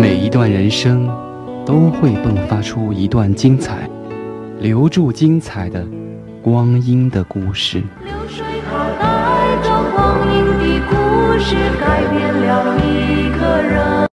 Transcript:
每一段人生都会迸发出一段精彩留住精彩的光阴的故事。